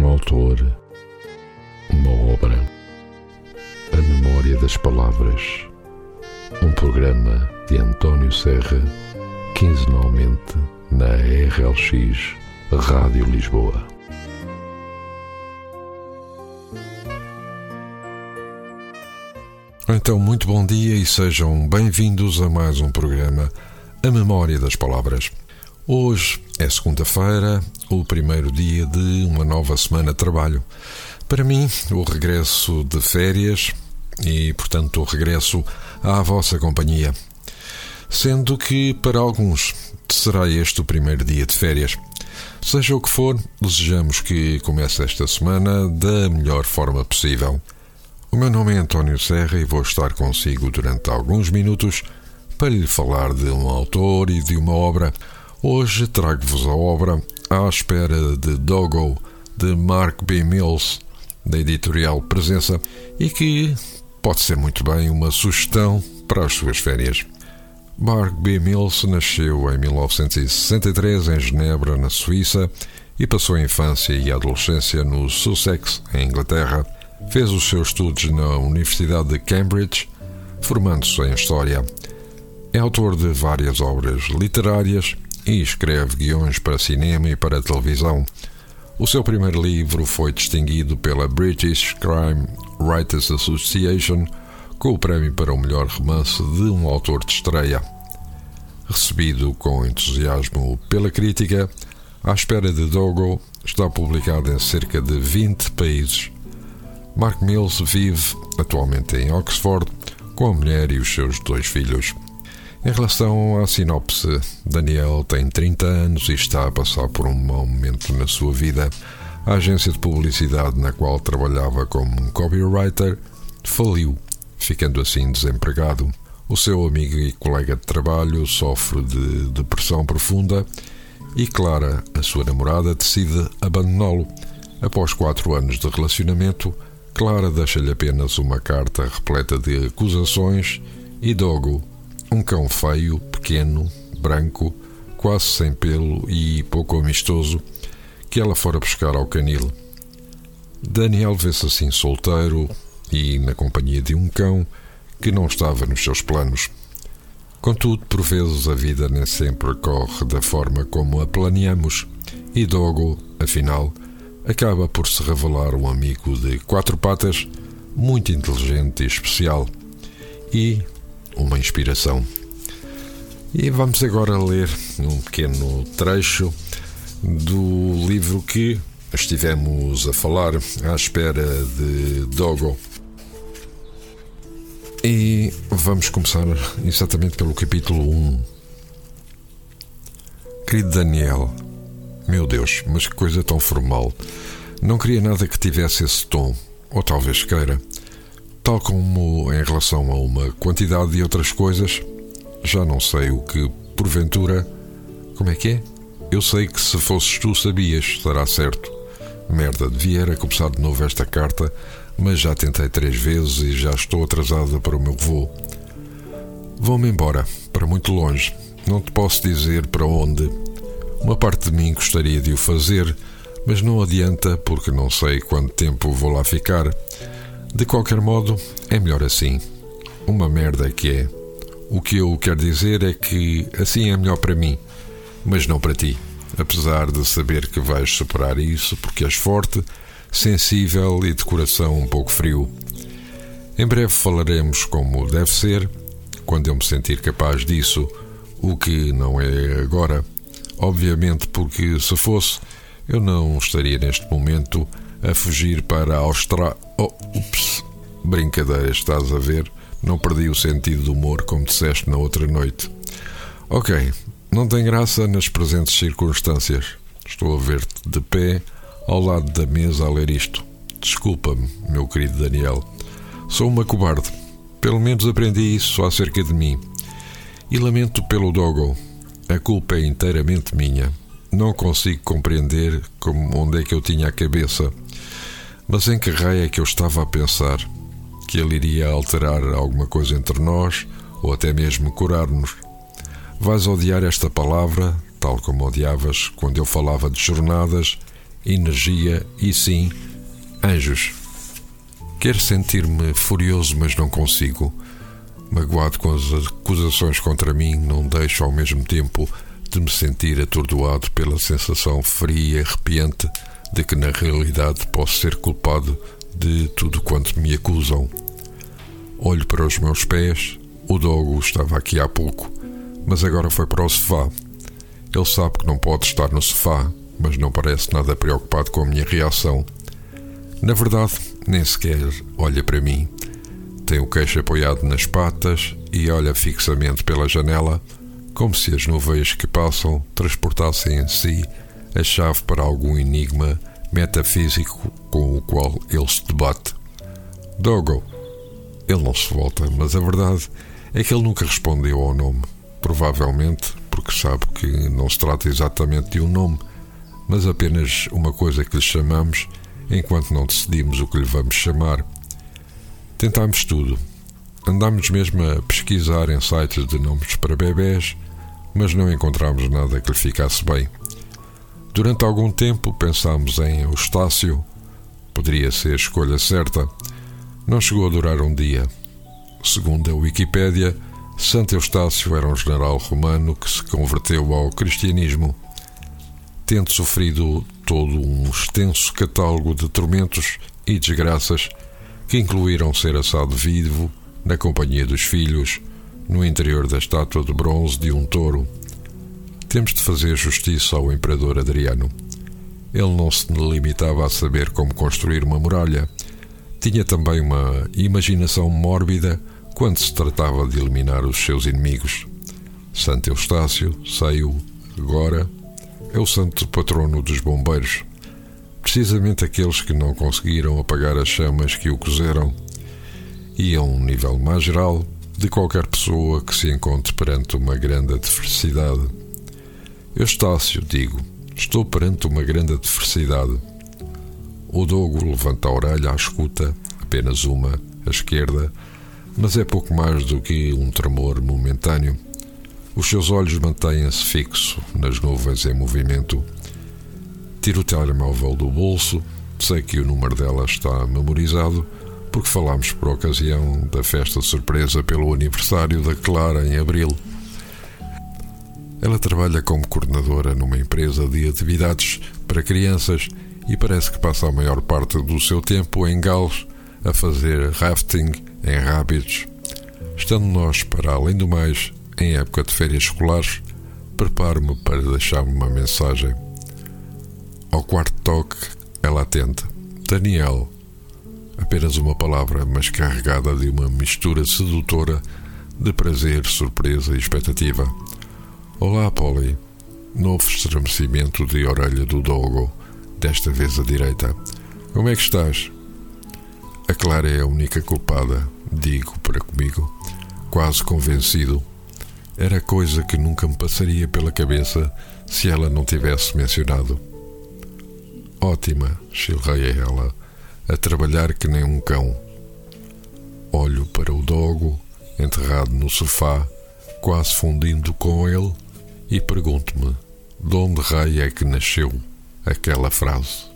um autor, uma obra, a memória das palavras, um programa de António Serra, quinzenalmente na RLX Rádio Lisboa. Então, muito bom dia e sejam bem-vindos a mais um programa A Memória das Palavras. Hoje é segunda-feira, o primeiro dia de uma nova semana de trabalho. Para mim, o regresso de férias e, portanto, o regresso à vossa companhia. Sendo que, para alguns, será este o primeiro dia de férias. Seja o que for, desejamos que comece esta semana da melhor forma possível. O meu nome é António Serra e vou estar consigo durante alguns minutos para lhe falar de um autor e de uma obra Hoje trago-vos a obra À Espera de Dogo, de Mark B. Mills, da editorial Presença, e que pode ser muito bem uma sugestão para as suas férias. Mark B. Mills nasceu em 1963 em Genebra, na Suíça, e passou a infância e a adolescência no Sussex, em Inglaterra. Fez os seus estudos na Universidade de Cambridge, formando-se em História. É autor de várias obras literárias e escreve guiões para cinema e para televisão. O seu primeiro livro foi distinguido pela British Crime Writers Association com o prémio para o melhor romance de um autor de estreia. Recebido com entusiasmo pela crítica, À Espera de Dogo está publicado em cerca de 20 países. Mark Mills vive atualmente em Oxford com a mulher e os seus dois filhos. Em relação à sinopse, Daniel tem 30 anos e está a passar por um mau momento na sua vida. A agência de publicidade na qual trabalhava como copywriter faliu, ficando assim desempregado. O seu amigo e colega de trabalho sofre de depressão profunda e Clara, a sua namorada, decide abandoná-lo. Após quatro anos de relacionamento, Clara deixa-lhe apenas uma carta repleta de acusações e Dogo, um cão feio, pequeno, branco, quase sem pelo e pouco amistoso, que ela fora buscar ao canil. Daniel vê-se assim solteiro e na companhia de um cão que não estava nos seus planos. Contudo, por vezes a vida nem sempre corre da forma como a planeamos, e Dogo, afinal, acaba por se revelar um amigo de quatro patas muito inteligente e especial. E, uma inspiração. E vamos agora ler um pequeno trecho do livro que estivemos a falar à espera de Dogo. E vamos começar exatamente pelo capítulo 1. Querido Daniel, meu Deus, mas que coisa tão formal. Não queria nada que tivesse esse tom, ou talvez queira. Tal como em relação a uma quantidade de outras coisas, já não sei o que, porventura. Como é que é? Eu sei que se fosses tu sabias, estará certo. Merda, devia era começar de novo esta carta, mas já tentei três vezes e já estou atrasada para o meu voo. Vou-me embora, para muito longe. Não te posso dizer para onde. Uma parte de mim gostaria de o fazer, mas não adianta porque não sei quanto tempo vou lá ficar. De qualquer modo, é melhor assim. Uma merda que é. O que eu quero dizer é que assim é melhor para mim, mas não para ti. Apesar de saber que vais superar isso porque és forte, sensível e de coração um pouco frio. Em breve falaremos como deve ser, quando eu me sentir capaz disso, o que não é agora. Obviamente, porque se fosse, eu não estaria neste momento a fugir para a Austrália. Oh, ups, brincadeira, estás a ver? Não perdi o sentido do humor como disseste na outra noite. Ok, não tem graça nas presentes circunstâncias. Estou a ver-te de pé ao lado da mesa a ler isto. Desculpa-me, meu querido Daniel. Sou uma cobarde. Pelo menos aprendi isso acerca de mim. E lamento pelo Dogo. A culpa é inteiramente minha. Não consigo compreender como onde é que eu tinha a cabeça. Mas em que raio é que eu estava a pensar? Que ele iria alterar alguma coisa entre nós ou até mesmo curar-nos? Vais odiar esta palavra, tal como odiavas quando eu falava de jornadas energia e sim anjos. Quero sentir-me furioso, mas não consigo. Magoado com as acusações contra mim, não deixo ao mesmo tempo de me sentir atordoado pela sensação fria e arrepiante de que na realidade posso ser culpado de tudo quanto me acusam. Olho para os meus pés, o dogo estava aqui há pouco, mas agora foi para o sofá. Ele sabe que não pode estar no sofá, mas não parece nada preocupado com a minha reação. Na verdade, nem sequer olha para mim. Tem o queixo apoiado nas patas e olha fixamente pela janela, como se as nuvens que passam transportassem em si a chave para algum enigma metafísico com o qual ele se debate. Dogo. Ele não se volta, mas a verdade é que ele nunca respondeu ao nome. Provavelmente porque sabe que não se trata exatamente de um nome, mas apenas uma coisa que lhe chamamos enquanto não decidimos o que lhe vamos chamar. Tentámos tudo. Andámos mesmo a pesquisar em sites de nomes para bebés, mas não encontramos nada que lhe ficasse bem. Durante algum tempo pensámos em Eustácio. Poderia ser a escolha certa. Não chegou a durar um dia. Segundo a Wikipédia, Santo Eustácio era um general romano que se converteu ao cristianismo. Tendo sofrido todo um extenso catálogo de tormentos e desgraças que incluíram ser assado vivo na companhia dos filhos no interior da estátua de bronze de um touro temos de fazer justiça ao imperador Adriano. Ele não se limitava a saber como construir uma muralha. Tinha também uma imaginação mórbida quando se tratava de eliminar os seus inimigos. Santo Eustácio saiu, agora, é o santo patrono dos bombeiros, precisamente aqueles que não conseguiram apagar as chamas que o cozeram. E a um nível mais geral, de qualquer pessoa que se encontre perante uma grande adversidade. Eustácio, digo, estou perante uma grande adversidade. O Dogo levanta a orelha à escuta, apenas uma, à esquerda, mas é pouco mais do que um tremor momentâneo. Os seus olhos mantêm-se fixos nas nuvens em movimento. Tiro o telemóvel do bolso, sei que o número dela está memorizado, porque falámos por ocasião da festa de surpresa pelo aniversário da Clara em abril. Ela trabalha como coordenadora numa empresa de atividades para crianças e parece que passa a maior parte do seu tempo em Gales a fazer rafting em rábidos. Estando nós, para além do mais, em época de férias escolares, preparo-me para deixar-me uma mensagem. Ao quarto toque, ela atende. Daniel. Apenas uma palavra, mas carregada de uma mistura sedutora de prazer, surpresa e expectativa. Olá, Polly. Novo estremecimento de orelha do Dogo, desta vez à direita. Como é que estás? A Clara é a única culpada, digo para comigo, quase convencido. Era coisa que nunca me passaria pela cabeça se ela não tivesse mencionado. Ótima, chilreia ela, a trabalhar que nem um cão. Olho para o dogo, enterrado no sofá, quase fundindo com ele e pergunto-me de onde raio é que nasceu aquela frase.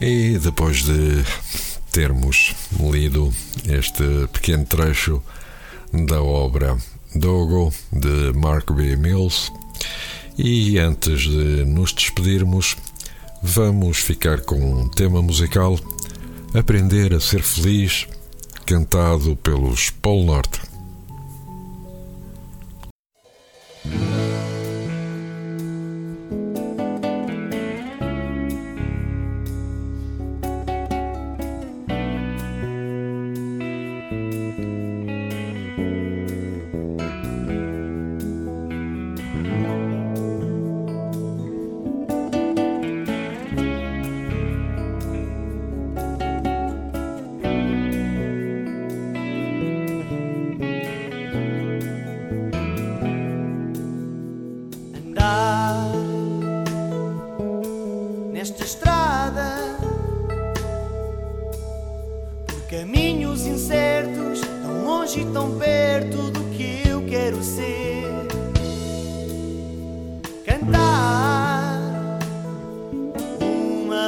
E depois de termos lido este pequeno trecho da obra Dogo de Mark B. Mills, e antes de nos despedirmos, vamos ficar com um tema musical Aprender a Ser Feliz, cantado pelos Polo Norte.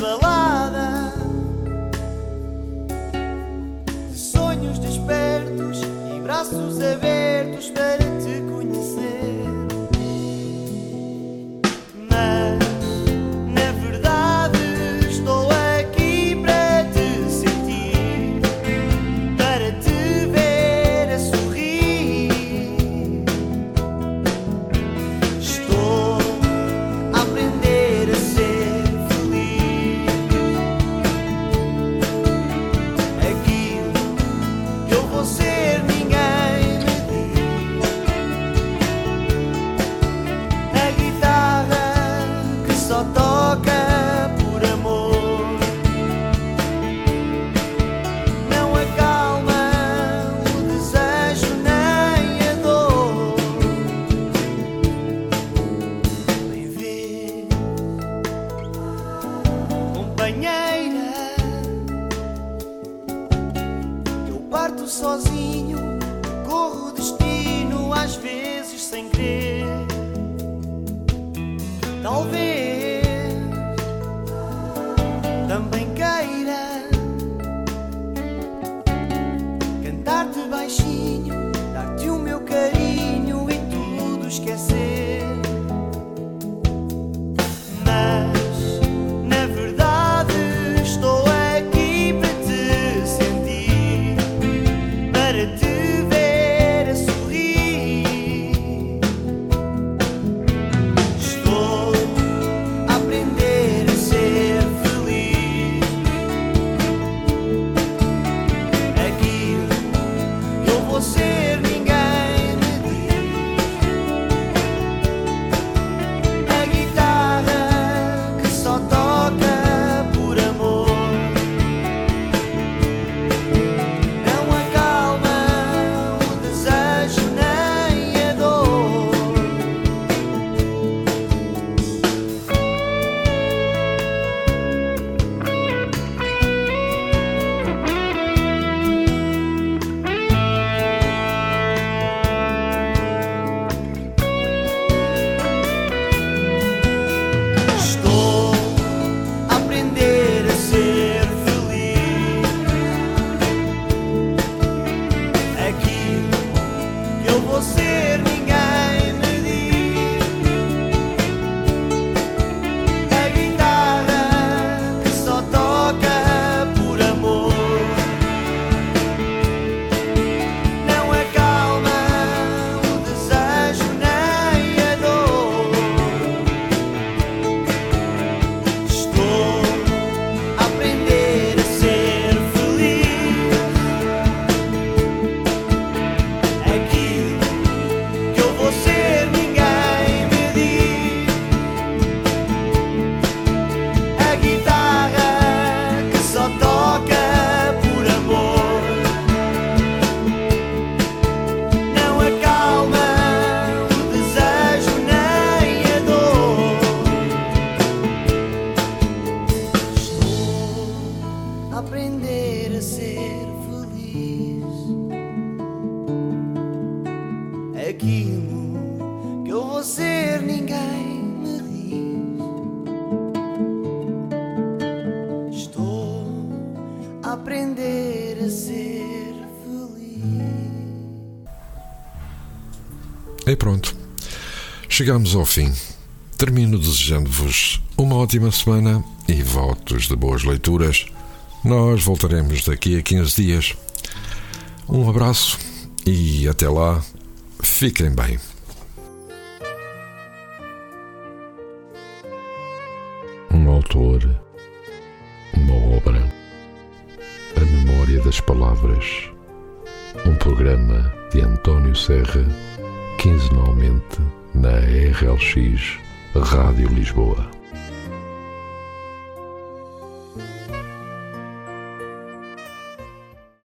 balada. De sonhos despertos e braços abertos para não vou ser ninguém, me diz. Estou a aprender a ser feliz. E pronto, chegamos ao fim. Termino desejando-vos uma ótima semana e votos de boas leituras. Nós voltaremos daqui a 15 dias. Um abraço e até lá, fiquem bem. Autor, uma obra, a memória das palavras. Um programa de António Serra, quinzenalmente na RLX Rádio Lisboa.